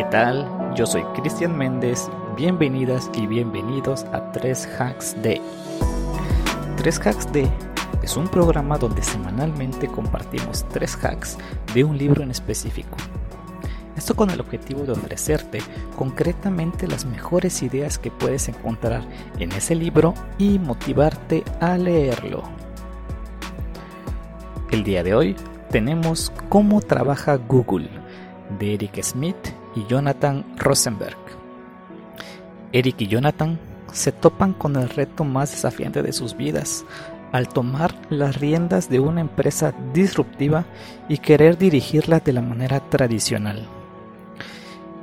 ¿qué tal? Yo soy Cristian Méndez, bienvenidas y bienvenidos a 3 Hacks D. 3 Hacks D es un programa donde semanalmente compartimos 3 hacks de un libro en específico. Esto con el objetivo de ofrecerte concretamente las mejores ideas que puedes encontrar en ese libro y motivarte a leerlo. El día de hoy tenemos Cómo trabaja Google de Eric Smith y Jonathan Rosenberg. Eric y Jonathan se topan con el reto más desafiante de sus vidas al tomar las riendas de una empresa disruptiva y querer dirigirla de la manera tradicional.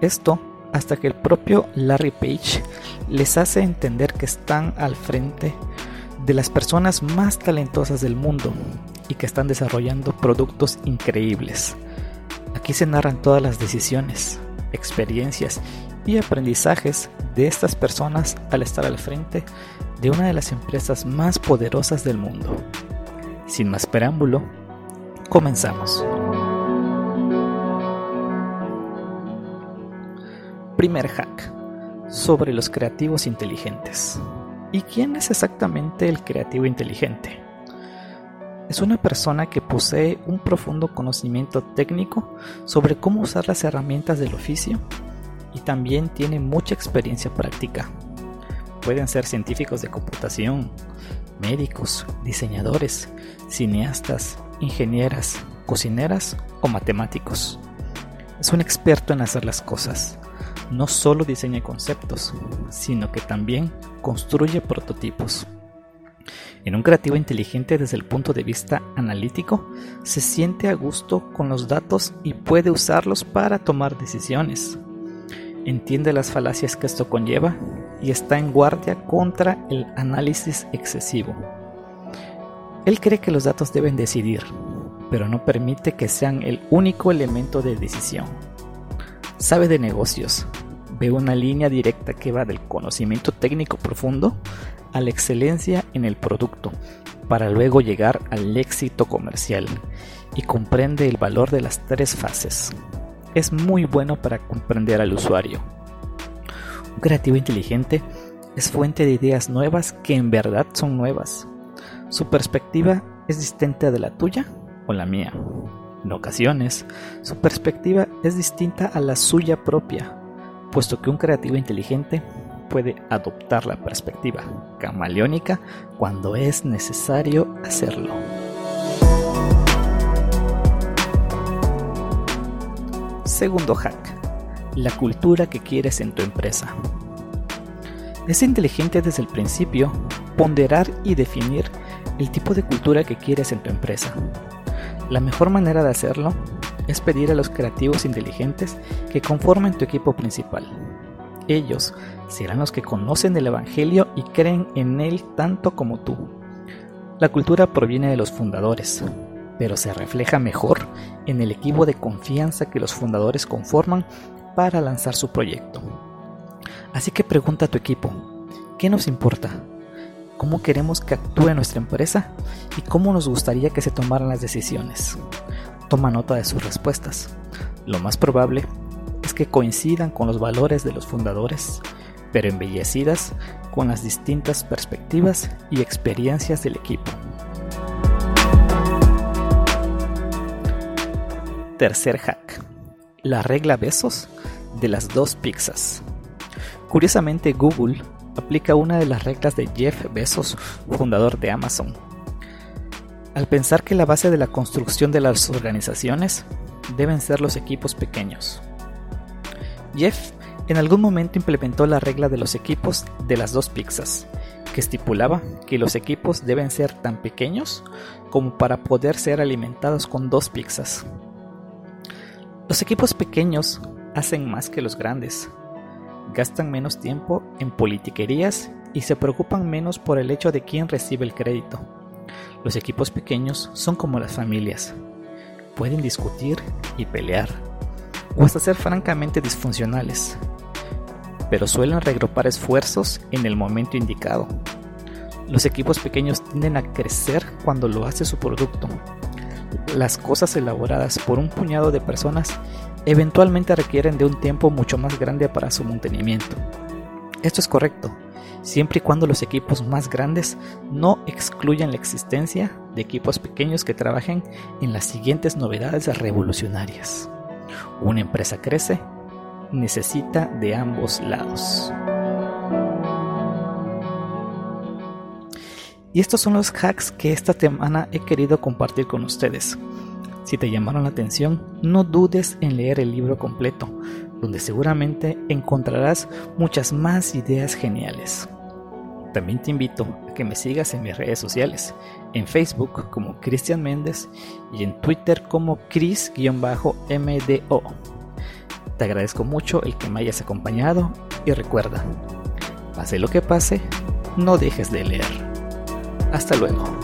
Esto hasta que el propio Larry Page les hace entender que están al frente de las personas más talentosas del mundo y que están desarrollando productos increíbles. Aquí se narran todas las decisiones, experiencias y aprendizajes de estas personas al estar al frente de una de las empresas más poderosas del mundo. Sin más preámbulo, comenzamos. Primer hack sobre los creativos inteligentes. ¿Y quién es exactamente el creativo inteligente? Es una persona que posee un profundo conocimiento técnico sobre cómo usar las herramientas del oficio y también tiene mucha experiencia práctica. Pueden ser científicos de computación, médicos, diseñadores, cineastas, ingenieras, cocineras o matemáticos. Es un experto en hacer las cosas. No solo diseña conceptos, sino que también construye prototipos. En un creativo inteligente desde el punto de vista analítico, se siente a gusto con los datos y puede usarlos para tomar decisiones. Entiende las falacias que esto conlleva y está en guardia contra el análisis excesivo. Él cree que los datos deben decidir, pero no permite que sean el único elemento de decisión. Sabe de negocios, ve una línea directa que va del conocimiento técnico profundo a la excelencia en el producto, para luego llegar al éxito comercial, y comprende el valor de las tres fases. Es muy bueno para comprender al usuario. Un creativo inteligente es fuente de ideas nuevas que en verdad son nuevas. Su perspectiva es distinta de la tuya o la mía. En ocasiones, su perspectiva es distinta a la suya propia, puesto que un creativo inteligente puede adoptar la perspectiva camaleónica cuando es necesario hacerlo. Segundo hack. La cultura que quieres en tu empresa. Es inteligente desde el principio ponderar y definir el tipo de cultura que quieres en tu empresa. La mejor manera de hacerlo es pedir a los creativos inteligentes que conformen tu equipo principal. Ellos serán los que conocen el Evangelio y creen en él tanto como tú. La cultura proviene de los fundadores, pero se refleja mejor en el equipo de confianza que los fundadores conforman para lanzar su proyecto. Así que pregunta a tu equipo, ¿qué nos importa? ¿Cómo queremos que actúe nuestra empresa? ¿Y cómo nos gustaría que se tomaran las decisiones? Toma nota de sus respuestas. Lo más probable que coincidan con los valores de los fundadores, pero embellecidas con las distintas perspectivas y experiencias del equipo. Tercer hack. La regla besos de las dos pizzas. Curiosamente Google aplica una de las reglas de Jeff Bezos, fundador de Amazon. Al pensar que la base de la construcción de las organizaciones deben ser los equipos pequeños. Jeff en algún momento implementó la regla de los equipos de las dos pizzas, que estipulaba que los equipos deben ser tan pequeños como para poder ser alimentados con dos pizzas. Los equipos pequeños hacen más que los grandes, gastan menos tiempo en politiquerías y se preocupan menos por el hecho de quién recibe el crédito. Los equipos pequeños son como las familias. Pueden discutir y pelear, o hasta ser francamente disfuncionales, pero suelen regrupar esfuerzos en el momento indicado. Los equipos pequeños tienden a crecer cuando lo hace su producto. Las cosas elaboradas por un puñado de personas eventualmente requieren de un tiempo mucho más grande para su mantenimiento. Esto es correcto, siempre y cuando los equipos más grandes no excluyan la existencia de equipos pequeños que trabajen en las siguientes novedades revolucionarias. Una empresa crece, necesita de ambos lados. Y estos son los hacks que esta semana he querido compartir con ustedes. Si te llamaron la atención, no dudes en leer el libro completo, donde seguramente encontrarás muchas más ideas geniales. También te invito a que me sigas en mis redes sociales, en Facebook como Cristian Méndez y en Twitter como Cris-MDO. Te agradezco mucho el que me hayas acompañado y recuerda, pase lo que pase, no dejes de leer. Hasta luego.